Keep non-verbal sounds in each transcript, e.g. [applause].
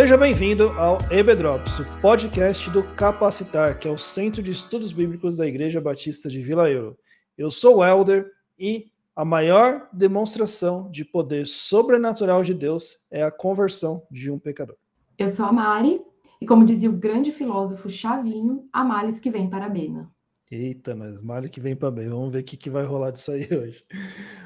Seja bem-vindo ao EBDrops, o podcast do Capacitar, que é o Centro de Estudos Bíblicos da Igreja Batista de Vila Euro. Eu sou o Elder e a maior demonstração de poder sobrenatural de Deus é a conversão de um pecador. Eu sou a Mari, e como dizia o grande filósofo Chavinho, a males que vem para a Bena. Eita, mas malha que vem para bem. Vamos ver o que, que vai rolar disso aí [laughs] hoje.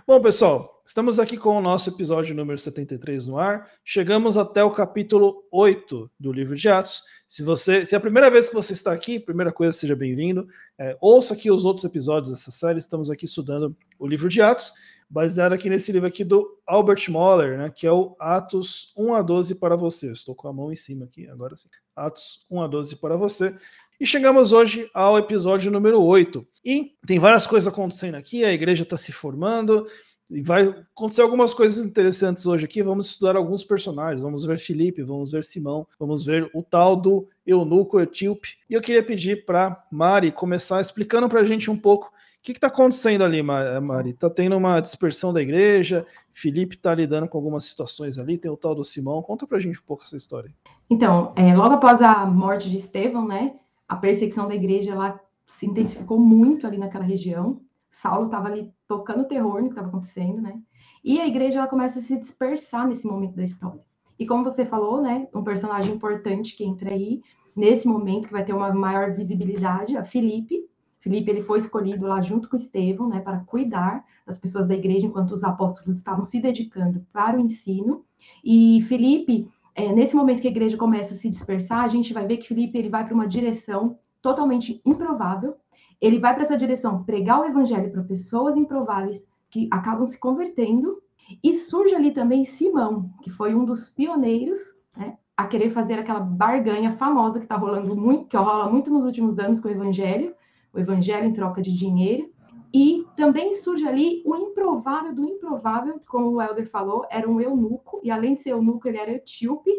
Bom, pessoal, estamos aqui com o nosso episódio número 73 no ar. Chegamos até o capítulo 8 do livro de Atos. Se você, se é a primeira vez que você está aqui, primeira coisa, seja bem-vindo. É, ouça aqui os outros episódios dessa série. Estamos aqui estudando o livro de Atos, baseado aqui nesse livro aqui do Albert Moller, né, que é o Atos 1 a 12 para você. Estou com a mão em cima aqui, agora sim. Atos 1 a 12 para você. E chegamos hoje ao episódio número 8. E tem várias coisas acontecendo aqui, a igreja está se formando, e vai acontecer algumas coisas interessantes hoje aqui. Vamos estudar alguns personagens. Vamos ver Felipe, vamos ver Simão, vamos ver o tal do eunuco etíope. E eu queria pedir para Mari começar explicando para a gente um pouco o que está acontecendo ali, Mari. Está tendo uma dispersão da igreja, Felipe está lidando com algumas situações ali, tem o tal do Simão. Conta para a gente um pouco essa história. Então, é, logo após a morte de Estevão, né? A perseguição da igreja ela se intensificou muito ali naquela região. Saulo estava ali tocando terror no que estava acontecendo, né? E a igreja ela começa a se dispersar nesse momento da história. E como você falou, né, um personagem importante que entra aí nesse momento que vai ter uma maior visibilidade, a Filipe. Filipe ele foi escolhido lá junto com Estevão, né, para cuidar das pessoas da igreja enquanto os apóstolos estavam se dedicando para o ensino. E Filipe é, nesse momento que a igreja começa a se dispersar, a gente vai ver que Felipe ele vai para uma direção totalmente improvável. Ele vai para essa direção pregar o evangelho para pessoas improváveis que acabam se convertendo. E surge ali também Simão, que foi um dos pioneiros né, a querer fazer aquela barganha famosa que está rolando muito, que rola muito nos últimos anos com o evangelho, o evangelho em troca de dinheiro. E também surge ali o improvável do improvável, como o Helder falou, era um eunuco, e além de ser eunuco, ele era etíope,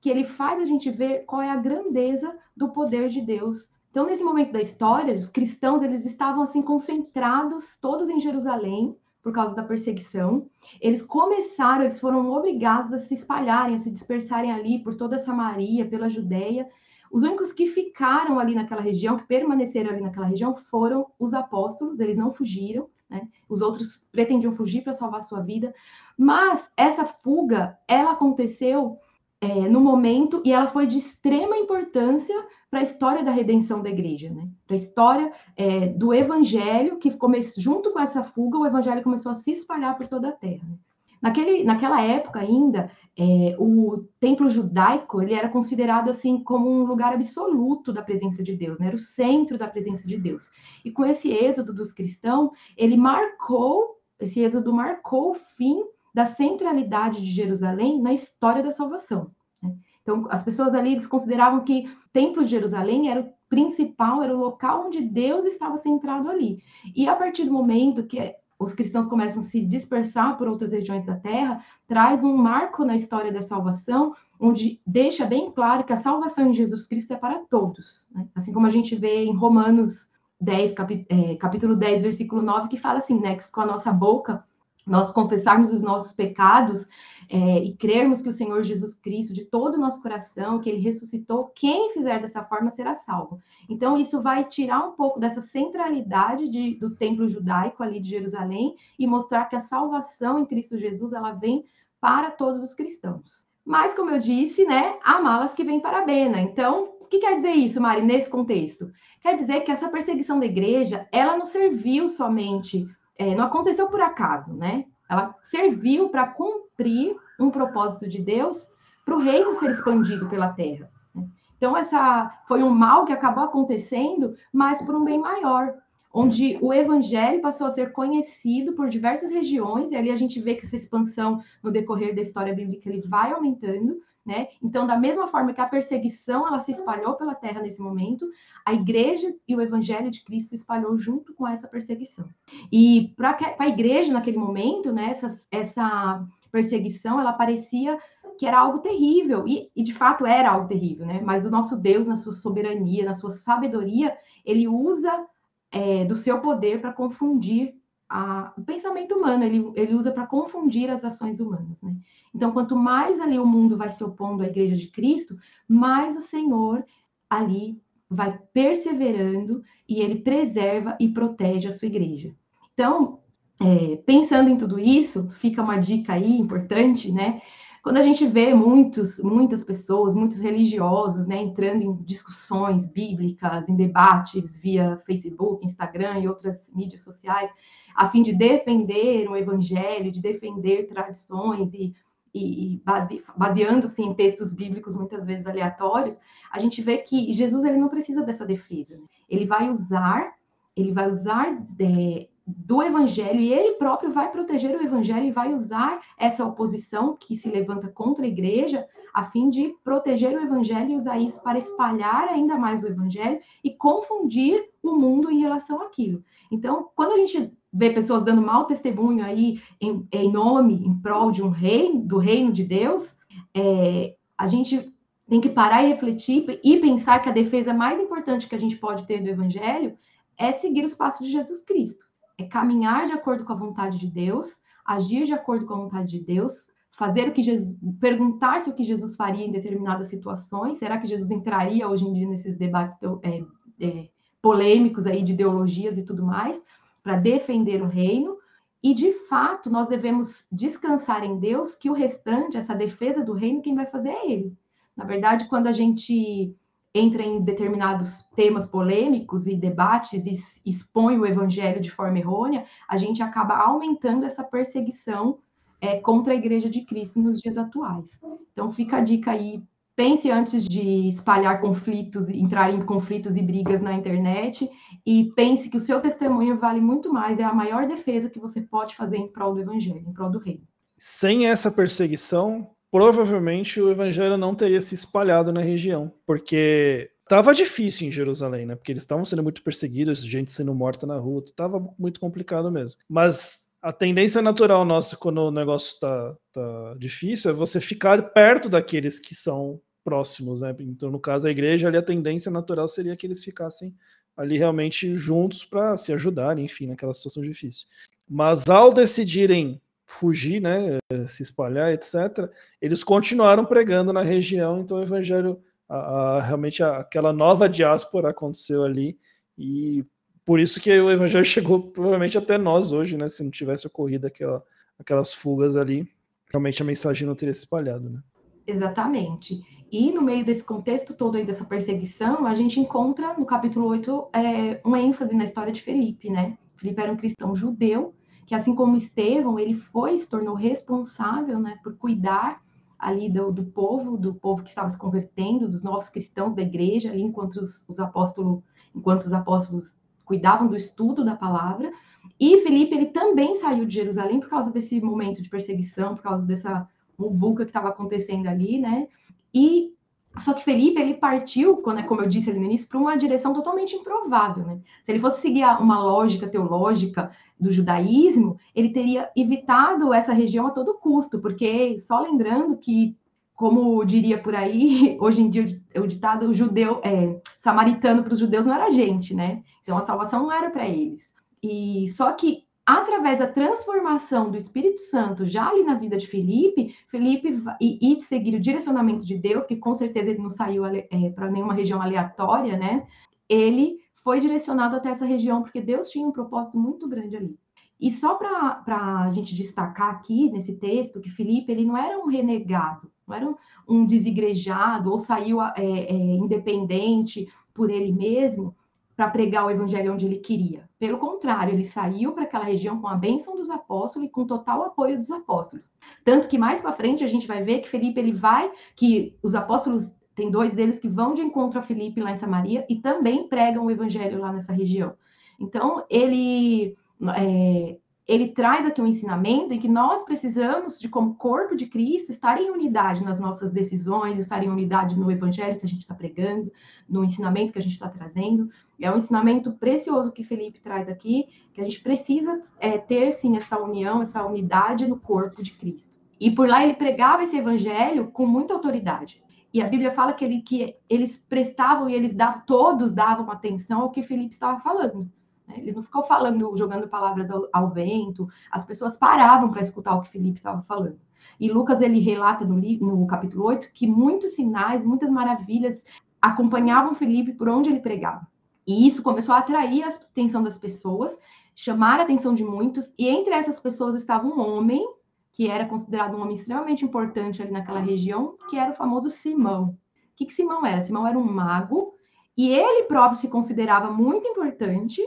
que ele faz a gente ver qual é a grandeza do poder de Deus. Então, nesse momento da história, os cristãos eles estavam assim concentrados todos em Jerusalém por causa da perseguição. Eles começaram, eles foram obrigados a se espalharem, a se dispersarem ali por toda Samaria, pela Judéia, os únicos que ficaram ali naquela região, que permaneceram ali naquela região, foram os apóstolos, eles não fugiram, né? Os outros pretendiam fugir para salvar sua vida, mas essa fuga, ela aconteceu é, no momento e ela foi de extrema importância para a história da redenção da igreja, né? Para a história é, do evangelho que começou junto com essa fuga, o evangelho começou a se espalhar por toda a terra. Né? Naquele, naquela época ainda, é, o templo judaico ele era considerado assim como um lugar absoluto da presença de Deus, né? era o centro da presença de Deus. E com esse êxodo dos cristãos, ele marcou, esse êxodo marcou o fim da centralidade de Jerusalém na história da salvação. Né? Então, as pessoas ali eles consideravam que o templo de Jerusalém era o principal, era o local onde Deus estava centrado ali. E a partir do momento que os cristãos começam a se dispersar por outras regiões da terra, traz um marco na história da salvação, onde deixa bem claro que a salvação em Jesus Cristo é para todos. Né? Assim como a gente vê em Romanos 10, é, capítulo 10, versículo 9, que fala assim, né, que com a nossa boca nós confessarmos os nossos pecados é, e crermos que o Senhor Jesus Cristo, de todo o nosso coração, que ele ressuscitou, quem fizer dessa forma será salvo. Então, isso vai tirar um pouco dessa centralidade de, do templo judaico ali de Jerusalém e mostrar que a salvação em Cristo Jesus ela vem para todos os cristãos. Mas, como eu disse, né, há malas que vêm para a Bena. Então, o que quer dizer isso, Mari, nesse contexto? Quer dizer que essa perseguição da igreja, ela não serviu somente é, não aconteceu por acaso, né? Ela serviu para cumprir um propósito de Deus para o reino ser expandido pela terra. Né? Então, essa foi um mal que acabou acontecendo, mas por um bem maior, onde o evangelho passou a ser conhecido por diversas regiões, e ali a gente vê que essa expansão no decorrer da história bíblica ele vai aumentando, né? Então, da mesma forma que a perseguição ela se espalhou pela terra nesse momento, a igreja e o evangelho de Cristo se espalhou junto com essa perseguição. E para a igreja naquele momento, né, essa, essa perseguição, ela parecia que era algo terrível, e, e, de fato era algo terrível, né? Mas o nosso Deus, na sua soberania, na sua sabedoria, ele usa é, do seu poder para confundir a, o pensamento humano, ele, ele usa para confundir as ações humanas, né? Então, quanto mais ali o mundo vai se opondo à igreja de Cristo, mais o Senhor ali vai perseverando e ele preserva e protege a sua igreja. Então, é, pensando em tudo isso, fica uma dica aí importante, né? Quando a gente vê muitos, muitas pessoas, muitos religiosos, né, entrando em discussões bíblicas, em debates via Facebook, Instagram e outras mídias sociais, a fim de defender o evangelho, de defender tradições e, e base, baseando-se em textos bíblicos muitas vezes aleatórios, a gente vê que Jesus ele não precisa dessa defesa. Né? Ele vai usar, ele vai usar de, do evangelho e ele próprio vai proteger o evangelho e vai usar essa oposição que se levanta contra a igreja a fim de proteger o evangelho e usar isso para espalhar ainda mais o evangelho e confundir o mundo em relação àquilo. Então, quando a gente vê pessoas dando mau testemunho aí em, em nome, em prol de um rei, do reino de Deus, é, a gente tem que parar e refletir e pensar que a defesa mais importante que a gente pode ter do evangelho é seguir os passos de Jesus Cristo é caminhar de acordo com a vontade de Deus, agir de acordo com a vontade de Deus, fazer o que Jesus, perguntar se o que Jesus faria em determinadas situações, será que Jesus entraria hoje em dia nesses debates é, é, polêmicos aí de ideologias e tudo mais, para defender o reino, e de fato nós devemos descansar em Deus que o restante, essa defesa do reino, quem vai fazer é Ele. Na verdade, quando a gente entra em determinados temas polêmicos e debates e expõe o evangelho de forma errônea, a gente acaba aumentando essa perseguição é, contra a igreja de Cristo nos dias atuais. Então fica a dica aí, pense antes de espalhar conflitos, entrar em conflitos e brigas na internet, e pense que o seu testemunho vale muito mais, é a maior defesa que você pode fazer em prol do evangelho, em prol do reino. Sem essa perseguição, provavelmente o evangelho não teria se espalhado na região, porque estava difícil em Jerusalém, né? Porque eles estavam sendo muito perseguidos, gente sendo morta na rua, estava muito complicado mesmo. Mas a tendência natural nossa quando o negócio está tá difícil é você ficar perto daqueles que são próximos, né? Então, no caso, a igreja ali, a tendência natural seria que eles ficassem ali realmente juntos para se ajudarem, enfim, naquela situação difícil. Mas ao decidirem fugir, né, se espalhar, etc., eles continuaram pregando na região, então o evangelho, a, a, realmente a, aquela nova diáspora aconteceu ali, e por isso que o evangelho [laughs] chegou provavelmente até nós hoje, né, se não tivesse ocorrido aquela, aquelas fugas ali, realmente a mensagem não teria se espalhado, né. Exatamente. E no meio desse contexto todo aí dessa perseguição, a gente encontra no capítulo 8 é, uma ênfase na história de Felipe, né? Felipe era um cristão judeu, que assim como Estevão, ele foi, se tornou responsável, né, por cuidar ali do, do povo, do povo que estava se convertendo, dos novos cristãos da igreja, ali enquanto os, os apóstolos, enquanto os apóstolos cuidavam do estudo da palavra. E Felipe, ele também saiu de Jerusalém por causa desse momento de perseguição, por causa dessa vulca que estava acontecendo ali, né? E só que Felipe, ele partiu, quando, como eu disse ali no início, para uma direção totalmente improvável, né? Se ele fosse seguir uma lógica teológica do judaísmo, ele teria evitado essa região a todo custo, porque só lembrando que, como diria por aí, [laughs] hoje em dia o ditado judeu, é, samaritano para os judeus não era gente, né? Então a salvação não era para eles. E só que através da transformação do Espírito Santo já ali na vida de Felipe, Felipe e, e seguir o direcionamento de Deus, que com certeza ele não saiu é, para nenhuma região aleatória, né? Ele foi direcionado até essa região porque Deus tinha um propósito muito grande ali. E só para a gente destacar aqui nesse texto que Felipe ele não era um renegado, não era um, um desigrejado ou saiu é, é, independente por ele mesmo, para pregar o evangelho onde ele queria. Pelo contrário, ele saiu para aquela região com a bênção dos apóstolos e com total apoio dos apóstolos. Tanto que mais para frente a gente vai ver que Felipe ele vai, que os apóstolos tem dois deles que vão de encontro a Felipe lá em Samaria e também pregam o evangelho lá nessa região. Então ele é, ele traz aqui um ensinamento em que nós precisamos, de como corpo de Cristo, estar em unidade nas nossas decisões, estar em unidade no evangelho que a gente está pregando, no ensinamento que a gente está trazendo. É um ensinamento precioso que Felipe traz aqui, que a gente precisa é, ter, sim, essa união, essa unidade no corpo de Cristo. E por lá ele pregava esse evangelho com muita autoridade. E a Bíblia fala que, ele, que eles prestavam e eles davam, todos davam atenção ao que Felipe estava falando. Né? Ele não ficou falando, jogando palavras ao, ao vento, as pessoas paravam para escutar o que Felipe estava falando. E Lucas ele relata no, no capítulo 8 que muitos sinais, muitas maravilhas acompanhavam Felipe por onde ele pregava. E isso começou a atrair a atenção das pessoas, chamar a atenção de muitos, e entre essas pessoas estava um homem que era considerado um homem extremamente importante ali naquela região, que era o famoso Simão. O que, que Simão era? Simão era um mago, e ele próprio se considerava muito importante,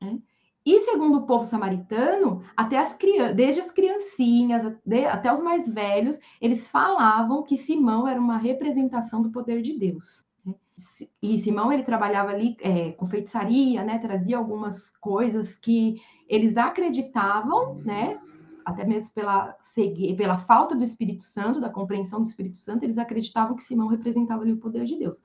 né? E segundo o povo samaritano, até as crianças, desde as criancinhas até os mais velhos, eles falavam que Simão era uma representação do poder de Deus. E Simão ele trabalhava ali é, com feitiçaria, né? Trazia algumas coisas que eles acreditavam, né? Até mesmo pela, pela falta do Espírito Santo, da compreensão do Espírito Santo, eles acreditavam que Simão representava ali o poder de Deus.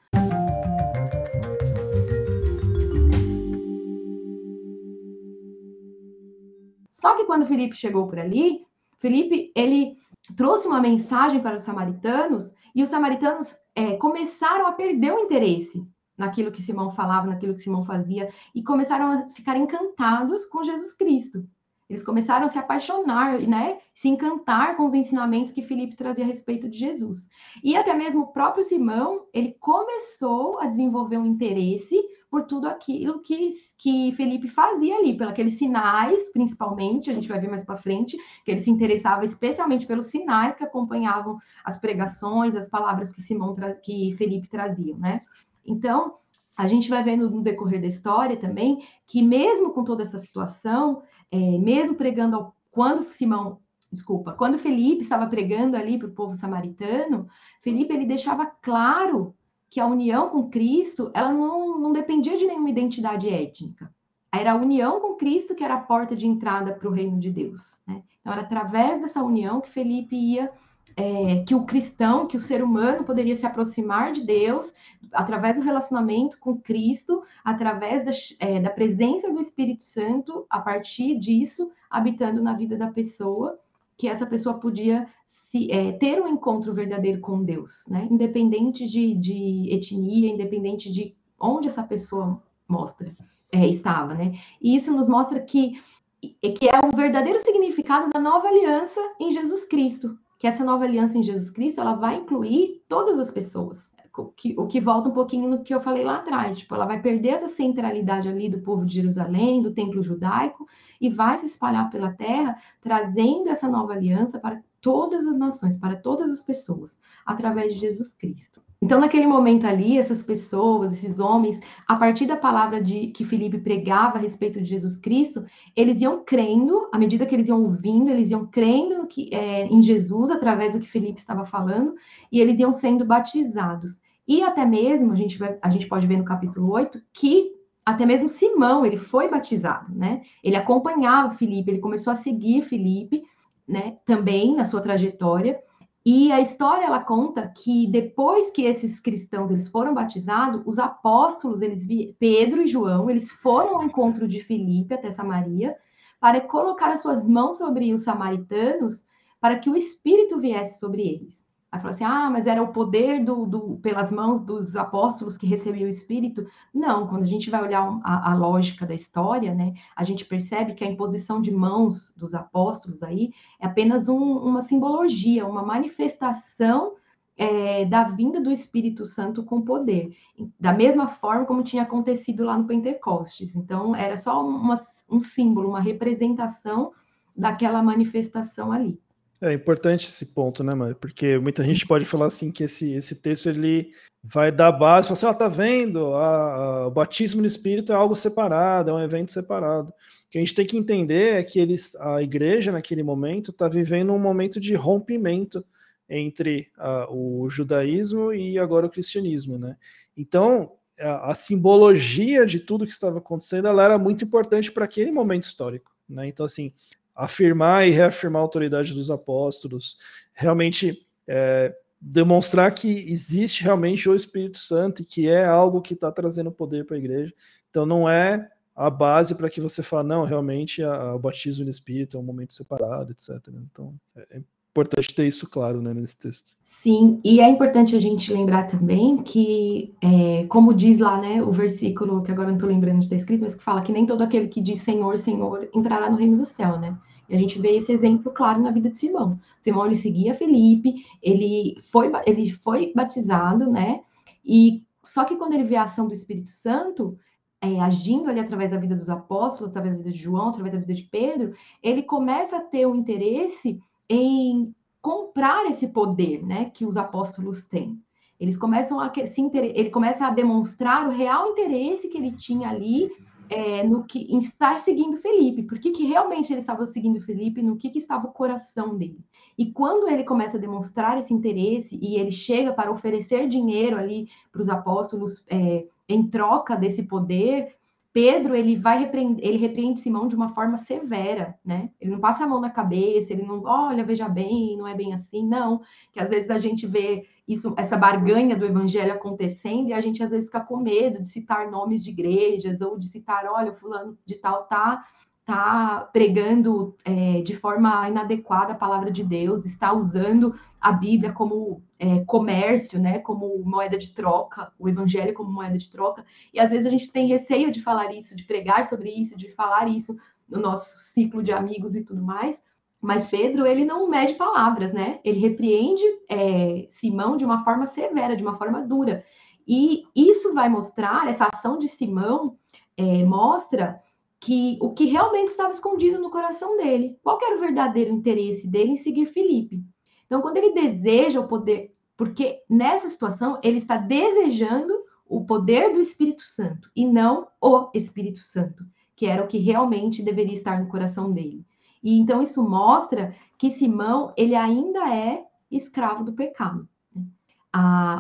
Só que quando Felipe chegou por ali, Felipe ele trouxe uma mensagem para os samaritanos e os samaritanos é, começaram a perder o interesse naquilo que Simão falava, naquilo que Simão fazia e começaram a ficar encantados com Jesus Cristo. Eles começaram a se apaixonar, né? Se encantar com os ensinamentos que Felipe trazia a respeito de Jesus. E até mesmo o próprio Simão, ele começou a desenvolver um interesse por tudo aquilo que, que Felipe fazia ali, pelos sinais, principalmente, a gente vai ver mais para frente, que ele se interessava especialmente pelos sinais que acompanhavam as pregações, as palavras que Simão que Felipe trazia, né? Então, a gente vai vendo no decorrer da história também que mesmo com toda essa situação, é, mesmo pregando ao, quando Simão desculpa, quando Felipe estava pregando ali para o povo samaritano, Felipe ele deixava claro que a união com Cristo, ela não, não dependia de nenhuma identidade étnica. Era a união com Cristo que era a porta de entrada para o reino de Deus. Né? Então, era através dessa união que Felipe ia, é, que o cristão, que o ser humano poderia se aproximar de Deus através do relacionamento com Cristo, através da, é, da presença do Espírito Santo, a partir disso, habitando na vida da pessoa, que essa pessoa podia se, é, ter um encontro verdadeiro com Deus, né? Independente de, de etnia, independente de onde essa pessoa mostra é, estava, né? E isso nos mostra que que é o verdadeiro significado da nova aliança em Jesus Cristo, que essa nova aliança em Jesus Cristo ela vai incluir todas as pessoas. O que, o que volta um pouquinho no que eu falei lá atrás, tipo, ela vai perder essa centralidade ali do povo de Jerusalém, do templo judaico, e vai se espalhar pela terra, trazendo essa nova aliança para todas as nações, para todas as pessoas, através de Jesus Cristo. Então, naquele momento ali, essas pessoas, esses homens, a partir da palavra de que Felipe pregava a respeito de Jesus Cristo, eles iam crendo, à medida que eles iam ouvindo, eles iam crendo que, é, em Jesus, através do que Felipe estava falando, e eles iam sendo batizados. E até mesmo, a gente, a gente pode ver no capítulo 8, que até mesmo Simão, ele foi batizado, né? Ele acompanhava Felipe, ele começou a seguir Felipe, né, também na sua trajetória. E a história ela conta que depois que esses cristãos eles foram batizados, os apóstolos, eles Pedro e João, eles foram ao encontro de Filipe até Samaria para colocar as suas mãos sobre os samaritanos para que o espírito viesse sobre eles. Aí falou assim: ah, mas era o poder do, do, pelas mãos dos apóstolos que recebeu o Espírito. Não, quando a gente vai olhar a, a, lógica da história, né, a gente percebe que a imposição de mãos dos apóstolos aí é apenas um, uma simbologia, uma manifestação é, da vinda do Espírito Santo com poder, da mesma forma como tinha acontecido lá no Pentecostes. Então, era só uma, um símbolo, uma representação daquela manifestação ali. É importante esse ponto, né, mano? Porque muita gente pode falar assim que esse, esse texto ele vai dar base, fala assim, ó, tá vendo? A, a, o batismo no Espírito é algo separado, é um evento separado. O que a gente tem que entender é que eles, a igreja naquele momento está vivendo um momento de rompimento entre a, o judaísmo e agora o cristianismo, né? Então a, a simbologia de tudo que estava acontecendo ela era muito importante para aquele momento histórico, né? Então assim afirmar e reafirmar a autoridade dos apóstolos, realmente é, demonstrar que existe realmente o Espírito Santo e que é algo que está trazendo poder para a igreja. Então não é a base para que você fale, não, realmente a, o batismo no Espírito é um momento separado, etc. Então é, é importante ter isso claro né, nesse texto. Sim, e é importante a gente lembrar também que, é, como diz lá, né, o versículo que agora não estou lembrando de estar escrito, mas que fala que nem todo aquele que diz Senhor, Senhor entrará no reino do céu, né? E a gente vê esse exemplo claro na vida de Simão. Simão ele seguia Felipe, ele foi, ele foi batizado, né? E só que quando ele vê a ação do Espírito Santo, é, agindo ali através da vida dos apóstolos, através da vida de João, através da vida de Pedro, ele começa a ter um interesse em comprar esse poder, né, que os apóstolos têm. Eles começam a se ele começa a demonstrar o real interesse que ele tinha ali é, no que em estar seguindo Felipe, porque que realmente ele estava seguindo Felipe, no que, que estava o coração dele. E quando ele começa a demonstrar esse interesse e ele chega para oferecer dinheiro ali para os apóstolos é, em troca desse poder, Pedro ele vai repreender, ele repreende Simão de uma forma severa, né? Ele não passa a mão na cabeça, ele não, olha, veja bem, não é bem assim, não. Que às vezes a gente vê isso, essa barganha do evangelho acontecendo e a gente às vezes fica com medo de citar nomes de igrejas ou de citar, olha, fulano de tal tá está pregando é, de forma inadequada a palavra de Deus, está usando a Bíblia como é, comércio, né, como moeda de troca, o Evangelho como moeda de troca. E às vezes a gente tem receio de falar isso, de pregar sobre isso, de falar isso no nosso ciclo de amigos e tudo mais. Mas Pedro, ele não mede palavras, né? Ele repreende é, Simão de uma forma severa, de uma forma dura. E isso vai mostrar, essa ação de Simão é, mostra que o que realmente estava escondido no coração dele. Qual era o verdadeiro interesse dele em seguir Felipe? Então, quando ele deseja o poder, porque nessa situação ele está desejando o poder do Espírito Santo e não o Espírito Santo, que era o que realmente deveria estar no coração dele. E então isso mostra que Simão ele ainda é escravo do pecado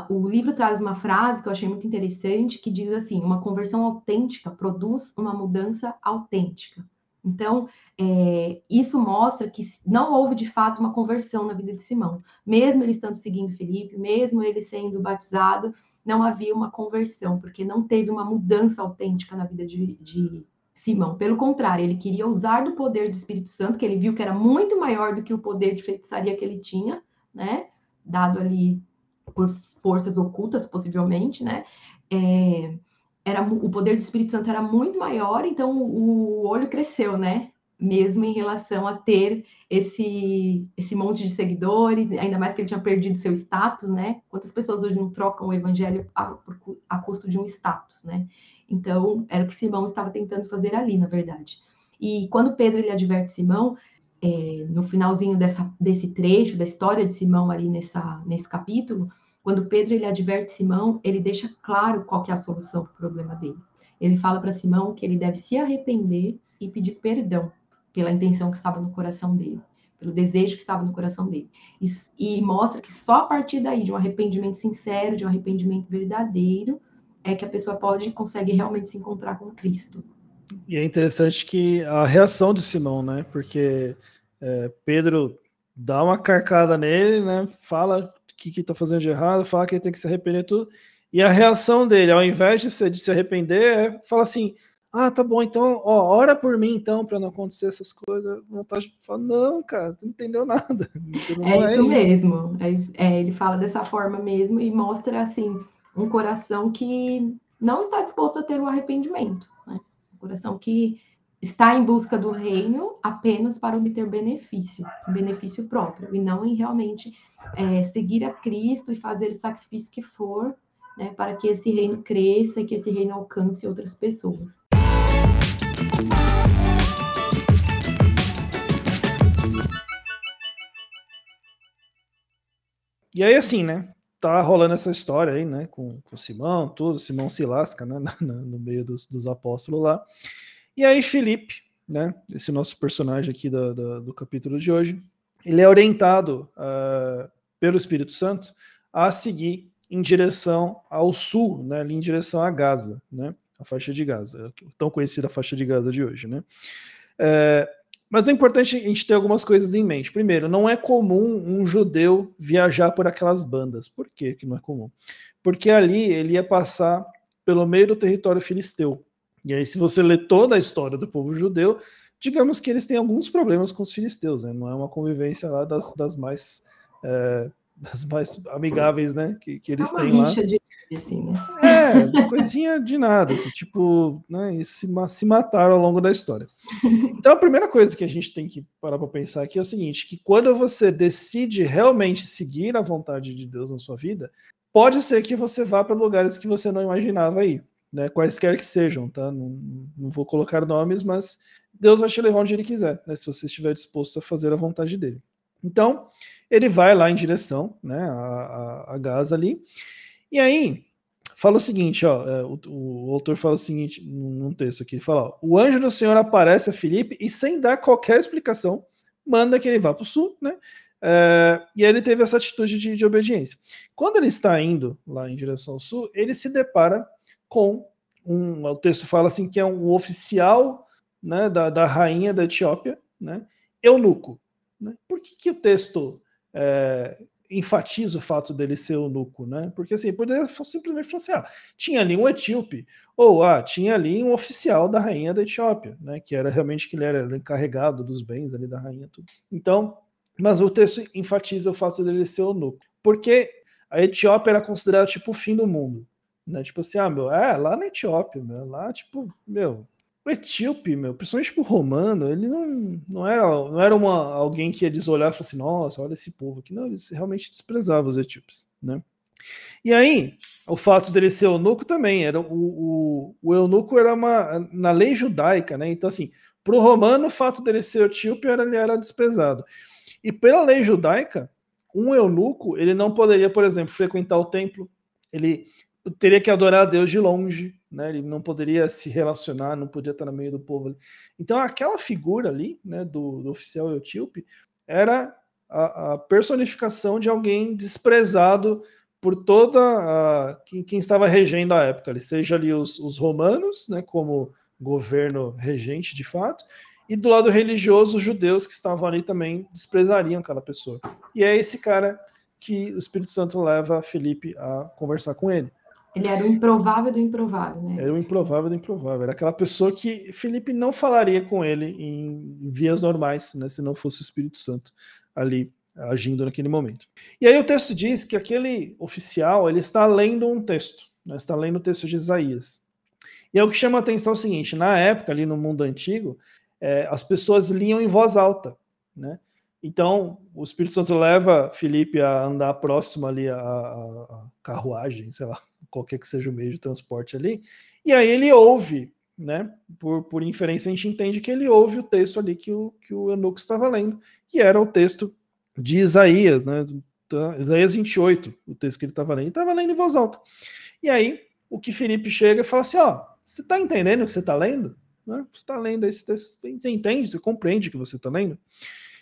o livro traz uma frase que eu achei muito interessante que diz assim: uma conversão autêntica produz uma mudança autêntica. Então, é, isso mostra que não houve de fato uma conversão na vida de Simão. Mesmo ele estando seguindo Felipe, mesmo ele sendo batizado, não havia uma conversão, porque não teve uma mudança autêntica na vida de, de Simão. Pelo contrário, ele queria usar do poder do Espírito Santo, que ele viu que era muito maior do que o poder de feitiçaria que ele tinha, né? Dado ali por forças ocultas, possivelmente, né? É, era, o poder do Espírito Santo era muito maior, então o olho cresceu, né? Mesmo em relação a ter esse, esse monte de seguidores, ainda mais que ele tinha perdido seu status, né? Quantas pessoas hoje não trocam o evangelho a, a custo de um status, né? Então, era o que Simão estava tentando fazer ali, na verdade. E quando Pedro ele adverte Simão, é, no finalzinho dessa, desse trecho, da história de Simão ali nessa, nesse capítulo, quando Pedro ele adverte Simão, ele deixa claro qual é a solução para o problema dele. Ele fala para Simão que ele deve se arrepender e pedir perdão pela intenção que estava no coração dele, pelo desejo que estava no coração dele. E, e mostra que só a partir daí, de um arrependimento sincero, de um arrependimento verdadeiro, é que a pessoa pode consegue realmente se encontrar com Cristo. E é interessante que a reação de Simão, né? Porque é, Pedro dá uma carcada nele, né? Fala que, que tá fazendo de errado, fala que ele tem que se arrepender tudo. E a reação dele, ao invés de se, de se arrepender, é falar assim: ah, tá bom, então, ó, ora por mim, então, para não acontecer essas coisas. Vontade de falar, não, cara, você não entendeu nada. [laughs] Não é, é, isso mesmo. É, é, ele fala dessa forma mesmo e mostra, assim, um coração que não está disposto a ter o arrependimento. Coração que está em busca do reino apenas para obter benefício, benefício próprio, e não em realmente é, seguir a Cristo e fazer o sacrifício que for, né, para que esse reino cresça e que esse reino alcance outras pessoas. E aí, assim, né? Tá rolando essa história aí, né? Com, com Simão, tudo. Simão se lasca, né? [laughs] No, no meio dos, dos apóstolos lá. E aí, Felipe, né? Esse nosso personagem aqui do, do, do capítulo de hoje, ele é orientado uh, pelo Espírito Santo a seguir em direção ao sul, né, ali em direção a Gaza, né, a faixa de Gaza, tão conhecida faixa de Gaza de hoje, né. É, mas é importante a gente ter algumas coisas em mente. Primeiro, não é comum um judeu viajar por aquelas bandas. Por que que não é comum? Porque ali ele ia passar pelo meio do território filisteu. E aí, se você ler toda a história do povo judeu, digamos que eles têm alguns problemas com os filisteus, né? Não é uma convivência lá das, das mais é, das mais amigáveis, né? Que, que eles é têm lá. De, assim, né? É, coisinha de nada, assim, tipo, né? Se, se mataram ao longo da história. Então a primeira coisa que a gente tem que parar para pensar aqui é o seguinte: que quando você decide realmente seguir a vontade de Deus na sua vida, pode ser que você vá para lugares que você não imaginava ir, né? Quaisquer que sejam, tá? Não, não vou colocar nomes, mas Deus vai te levar onde Ele quiser, né? Se você estiver disposto a fazer a vontade dele. Então, ele vai lá em direção né, a, a, a Gaza ali. E aí, fala o seguinte, ó, é, o, o, autor fala o seguinte num texto aqui, ele fala, ó, o anjo do Senhor aparece a Filipe e sem dar qualquer explicação, manda que ele vá para o sul, né? É, e aí ele teve essa atitude de, de, obediência. Quando ele está indo lá em direção ao sul, ele se depara com um, o texto fala assim que é um oficial né, da, da rainha da Etiópia, né, eunuco. Né? Por que, que o texto é, enfatiza o fato dele ser eunuco, né? Porque assim, poderia simplesmente falar assim: ah, tinha ali um etíope, ou ah, tinha ali um oficial da rainha da Etiópia, né? Que era realmente que ele era encarregado dos bens ali da rainha, tudo. Então, mas o texto enfatiza o fato dele ser eunuco, porque a Etiópia era considerada tipo o fim do mundo, né? Tipo assim, ah, meu, é lá na Etiópia, meu, lá tipo, meu, etíope, meu, principalmente o romano, ele não, não era, não era uma, alguém que eles olhavam e falavam assim, nossa, olha esse povo aqui. Não, eles realmente desprezavam os etíopes, né? E aí, o fato dele ser eunuco também, era o, o, o eunuco era uma, na lei judaica, né? Então, assim, para o romano, o fato dele ser etíope era, ele era desprezado. E pela lei judaica, um eunuco, ele não poderia, por exemplo, frequentar o templo, ele teria que adorar a Deus de longe, né? Ele não poderia se relacionar, não podia estar no meio do povo. Então, aquela figura ali, né, do, do oficial etíope, era a, a, personificação de alguém desprezado por toda a, quem, quem, estava regendo a época, ali, seja ali os, os romanos, né, como governo regente de fato, e do lado religioso, os judeus que estavam ali também desprezariam aquela pessoa. E é esse cara que o Espírito Santo leva Felipe a conversar com ele. Ele era o improvável do improvável, né? Era o improvável do improvável. Era aquela pessoa que Felipe não falaria com ele em vias normais, né? Se não fosse o Espírito Santo ali agindo naquele momento. E aí o texto diz que aquele oficial ele está lendo um texto, né? está lendo o texto de Isaías. E é o que chama a atenção é o seguinte: na época, ali no mundo antigo, é, as pessoas liam em voz alta, né? Então, o Espírito Santo leva Felipe a andar próximo ali à, à carruagem, sei lá, qualquer que seja o meio de transporte ali, e aí ele ouve, né? Por, por inferência, a gente entende que ele ouve o texto ali que o, que o eunuco estava lendo, que era o texto de Isaías, né? Isaías 28, o texto que ele estava lendo, ele estava lendo em voz alta. E aí, o que Felipe chega e fala assim: ó, você está entendendo o que você está lendo? Né? Você está lendo esse texto, você entende, você compreende o que você está lendo?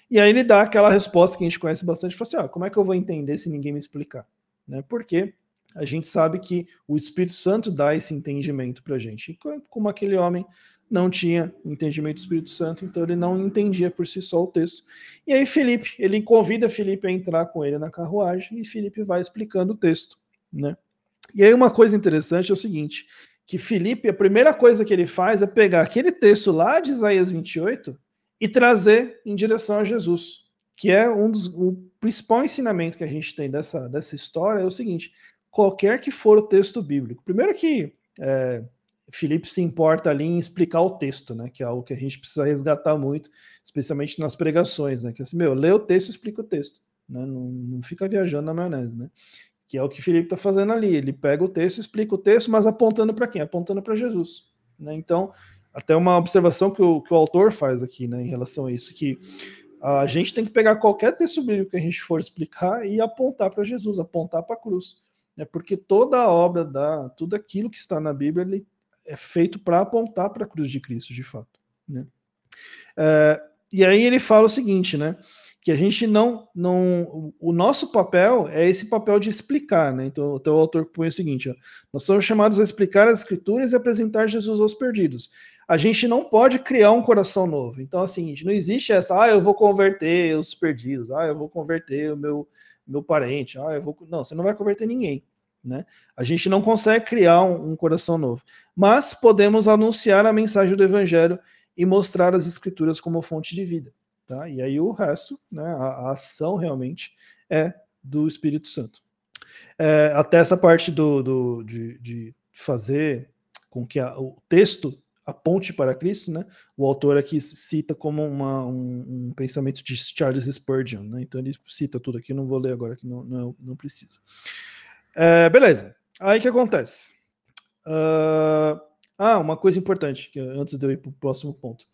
E aí ele dá aquela resposta que a gente conhece bastante, fala assim, ó, como é que eu vou entender se ninguém me explicar? Né? Porque a gente sabe que o Espírito Santo dá esse entendimento para a gente. E como aquele homem não tinha entendimento do Espírito Santo, então ele não entendia por si só o texto. E aí Felipe, ele convida Felipe a entrar com ele na carruagem e Felipe vai explicando o texto, né? E aí uma coisa interessante é o seguinte, que Felipe, a primeira coisa que ele faz é pegar aquele texto lá de Isaías 28 e trazer em direção a Jesus, que é um dos o principal ensinamento que a gente tem dessa, dessa história é o seguinte: qualquer que for o texto bíblico, primeiro que é, Felipe se importa ali em explicar o texto, né? Que é algo que a gente precisa resgatar muito, especialmente nas pregações, né? Que é assim, meu, lê o texto explica o texto, né? Não, não fica viajando na maionese, né? Que é o que Felipe está fazendo ali. Ele pega o texto, explica o texto, mas apontando para quem? Apontando para Jesus. Né? Então, até uma observação que o, que o autor faz aqui, né, em relação a isso, que a gente tem que pegar qualquer texto bíblico que a gente for explicar e apontar para Jesus, apontar para a cruz. Né, porque toda a obra, da, tudo aquilo que está na Bíblia, ele é feito para apontar para a cruz de Cristo, de fato. Né? É, e aí ele fala o seguinte, né? que a gente não, não. O nosso papel é esse papel de explicar, né? Então, então o autor põe o seguinte: ó, nós somos chamados a explicar as escrituras e apresentar Jesus aos perdidos. A gente não pode criar um coração novo. Então, assim, não existe essa, ah, eu vou converter os perdidos, ah, eu vou converter o meu, meu parente, ah, eu vou. Não, você não vai converter ninguém. Né? A gente não consegue criar um, um coração novo, mas podemos anunciar a mensagem do evangelho e mostrar as escrituras como fonte de vida. Tá? E aí o resto, né, a, a ação realmente é do Espírito Santo. É, até essa parte do, do de, de, fazer com que a, o texto aponte para Cristo, né? O autor aqui cita como uma, um, um, pensamento de Charles Spurgeon, né? Então ele cita tudo aqui, não vou ler agora que não, não, não precisa. É, beleza. Aí que acontece? Uh, ah, uma coisa importante, que antes de eu ir para o próximo ponto.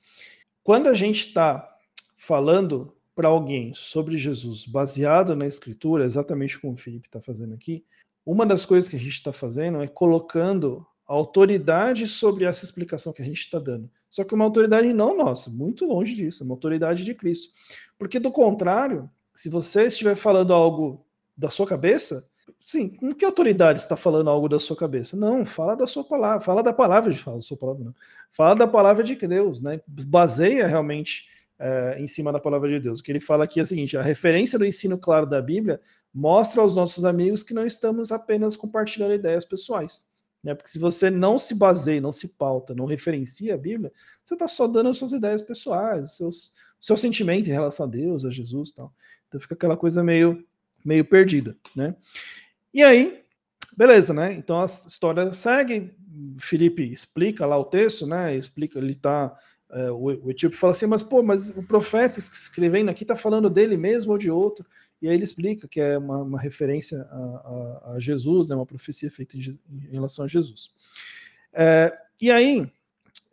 Quando a gente está falando para alguém sobre Jesus baseado na Escritura, exatamente como o Felipe está fazendo aqui, uma das coisas que a gente está fazendo é colocando autoridade sobre essa explicação que a gente está dando. Só que uma autoridade não nossa, muito longe disso, uma autoridade de Cristo. Porque do contrário, se você estiver falando algo da sua cabeça, sim, com que autoridade está falando algo da sua cabeça? Não, fala da sua palavra, fala da palavra de fala da sua palavra, não. Fala da palavra de Deus, né? Baseia realmente é, em cima da palavra de Deus. O que ele fala aqui é o seguinte: a referência do ensino claro da Bíblia mostra aos nossos amigos que não estamos apenas compartilhando ideias pessoais. Né? Porque se você não se baseia, não se pauta, não referencia a Bíblia, você está só dando as suas ideias pessoais, os seus, seu sentimento em relação a Deus, a Jesus e tal. Então fica aquela coisa meio, meio perdida, né? E aí, beleza, né? Então a história segue, Felipe explica lá o texto, né? Explica, ele está é, o, o etíope fala assim, mas pô, mas o profeta escrevendo aqui está falando dele mesmo ou de outro? E aí ele explica que é uma, uma referência a, a, a, Jesus, né, uma profecia feita em, em relação a Jesus. É, e aí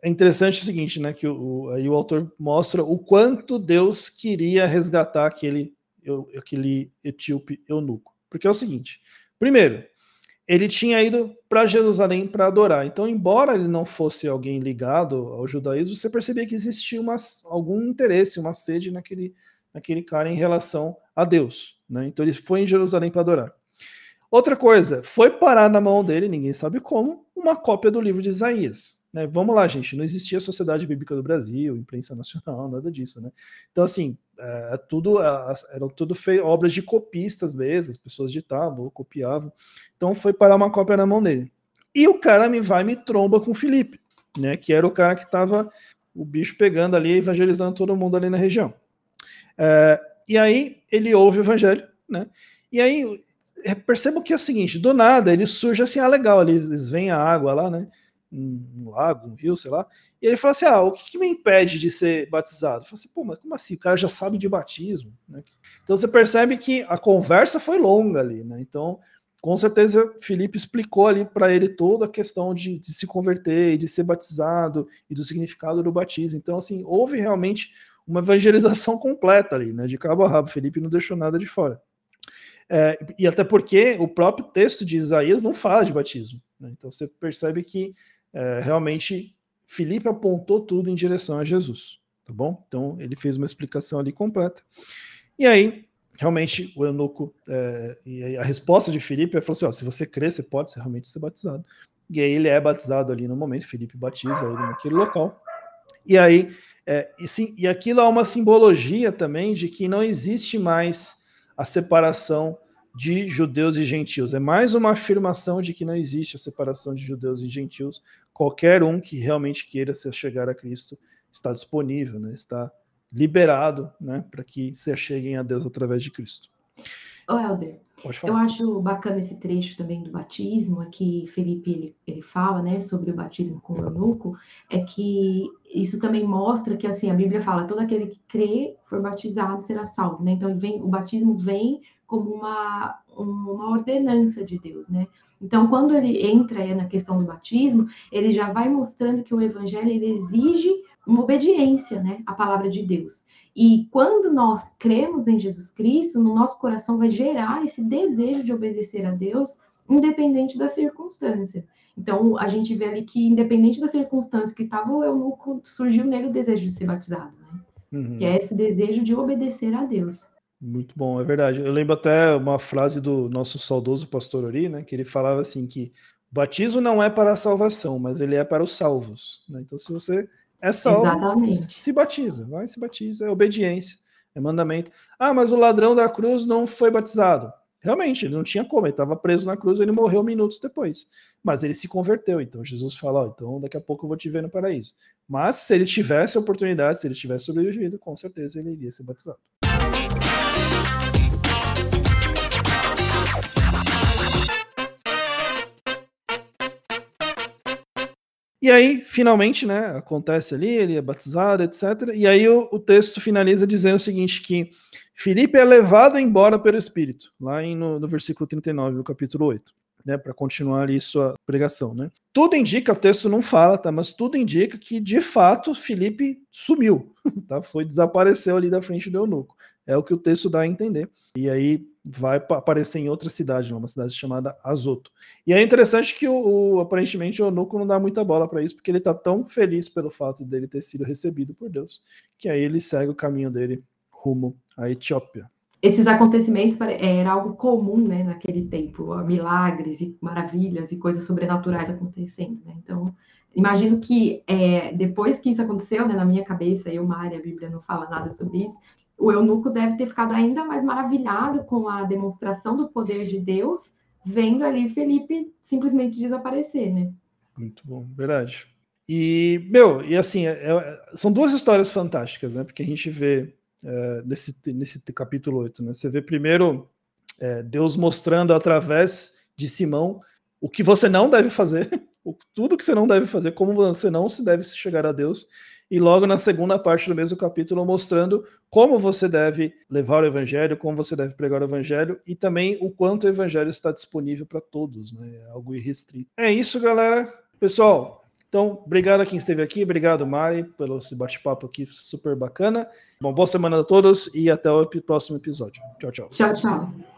é interessante o seguinte, né, que o, aí o autor mostra o quanto Deus queria resgatar aquele, aquele etíope eunuco. Porque é o seguinte, primeiro, ele tinha ido para Jerusalém para adorar. Então, embora ele não fosse alguém ligado ao judaísmo, você percebia que existia uma, algum interesse, uma sede naquele, naquele cara em relação a Deus. Né? Então, ele foi em Jerusalém para adorar. Outra coisa, foi parar na mão dele, ninguém sabe como, uma cópia do livro de Isaías. Né? Vamos lá, gente, não existia Sociedade Bíblica do Brasil, imprensa nacional, nada disso. Né? Então, assim, é, é tudo, é, eram tudo feio, obras de copistas mesmo, as pessoas ditavam copiavam. Então foi parar uma cópia na mão dele. E o cara me vai me tromba com o Felipe, né? Que era o cara que estava o bicho pegando ali, evangelizando todo mundo ali na região. É, e aí ele ouve o evangelho, né? E aí é, percebo que é o seguinte, do nada ele surge assim, ah, legal, eles veem a água lá, né? um, lago, um rio, sei lá. E ele fala assim: ah, o que, que me impede de ser batizado? Eu falo assim, pô, mas como assim? O cara já sabe de batismo, né? Então você percebe que a conversa foi longa ali, né? Então, com certeza, Felipe explicou ali para ele toda a questão de, de, se converter e de ser batizado e do significado do batismo. Então, assim, houve realmente uma evangelização completa ali, né? De cabo a rabo. Felipe não deixou nada de fora. É, e até porque o próprio texto de Isaías não fala de batismo. Né? Então você percebe que é, realmente Felipe apontou tudo em direção a Jesus, tá bom? Então ele fez uma explicação ali completa. E aí, realmente, o eunuco, é, e a resposta de Felipe é: falou assim, ó, se você crer, você pode realmente ser batizado. E aí ele é batizado ali no momento, Felipe batiza ele naquele local. E aí, é, e, sim, e aquilo é uma simbologia também de que não existe mais a separação de judeus e gentios. É mais uma afirmação de que não existe a separação de judeus e gentios. Qualquer um que realmente queira se chegar a Cristo está disponível, né? está liberado né? para que se acheguem a Deus através de Cristo. Ô, Helder, eu acho bacana esse trecho também do batismo, aqui Felipe ele, ele fala, né, sobre o batismo com o eunuco, é que isso também mostra que, assim, a Bíblia fala, todo aquele que crê, for batizado, será salvo, né, então vem, o batismo vem como uma, uma ordenança de Deus, né? Então, quando ele entra na questão do batismo, ele já vai mostrando que o evangelho ele exige uma obediência, né, à palavra de Deus. E quando nós cremos em Jesus Cristo, no nosso coração vai gerar esse desejo de obedecer a Deus, independente da circunstância. Então, a gente vê ali que, independente da circunstância que estava o eunuco, surgiu nele o desejo de ser batizado, né? Uhum. Que é esse desejo de obedecer a Deus. Muito bom, é verdade. Eu lembro até uma frase do nosso saudoso pastor Ori, né, que ele falava assim que batismo não é para a salvação, mas ele é para os salvos. Né? Então, se você é salvo, se batiza, vai se batiza, é obediência, é mandamento. Ah, mas o ladrão da cruz não foi batizado. Realmente, ele não tinha como, ele estava preso na cruz, ele morreu minutos depois. Mas ele se converteu, então Jesus fala: oh, então daqui a pouco eu vou te ver no paraíso. Mas se ele tivesse a oportunidade, se ele tivesse sobrevivido, com certeza ele iria ser batizado. E aí, finalmente, né, acontece ali, ele é batizado, etc. E aí o, o, texto finaliza dizendo o seguinte, que Filipe é levado embora pelo Espírito, lá em, no, no versículo 39 do capítulo 8, né, para continuar ali sua pregação, né. Tudo indica, o texto não fala, tá, mas tudo indica que, de fato, Filipe sumiu, [laughs] tá, foi, desapareceu ali da frente do eunuco. É o que o texto dá a entender. E aí, vai aparecer em outra cidade, uma cidade chamada Azoto. E é interessante que o, o aparentemente o Onuco não dá muita bola para isso, porque ele está tão feliz pelo fato dele ter sido recebido por Deus, que aí ele segue o caminho dele rumo à Etiópia. Esses acontecimentos era algo comum, né, naquele tempo, milagres e maravilhas e coisas sobrenaturais acontecendo, né? Então, imagino que é, depois que isso aconteceu, né, na minha cabeça, eu, Mária, a Bíblia não fala nada sobre isso, o eunuco deve ter ficado ainda mais maravilhado com a demonstração do poder de Deus, vendo ali Felipe simplesmente desaparecer, né? Muito bom, verdade. E, meu, e assim, é, é, são duas histórias fantásticas, né? Porque a gente vê é, nesse, nesse capítulo 8, né? Você vê primeiro é, Deus mostrando através de Simão o que você não deve fazer, [laughs] tudo que você não deve fazer, como você não se deve chegar a Deus, e logo na segunda parte do mesmo capítulo mostrando como você deve levar o evangelho, como você deve pregar o evangelho e também o quanto o evangelho está disponível para todos, né? É algo irrestrito. É isso, galera. Pessoal, então, obrigado a quem esteve aqui, obrigado, Mari, pelo esse bate-papo aqui super bacana. Bom, boa semana a todos e até o próximo episódio. Tchau, tchau. Tchau, tchau.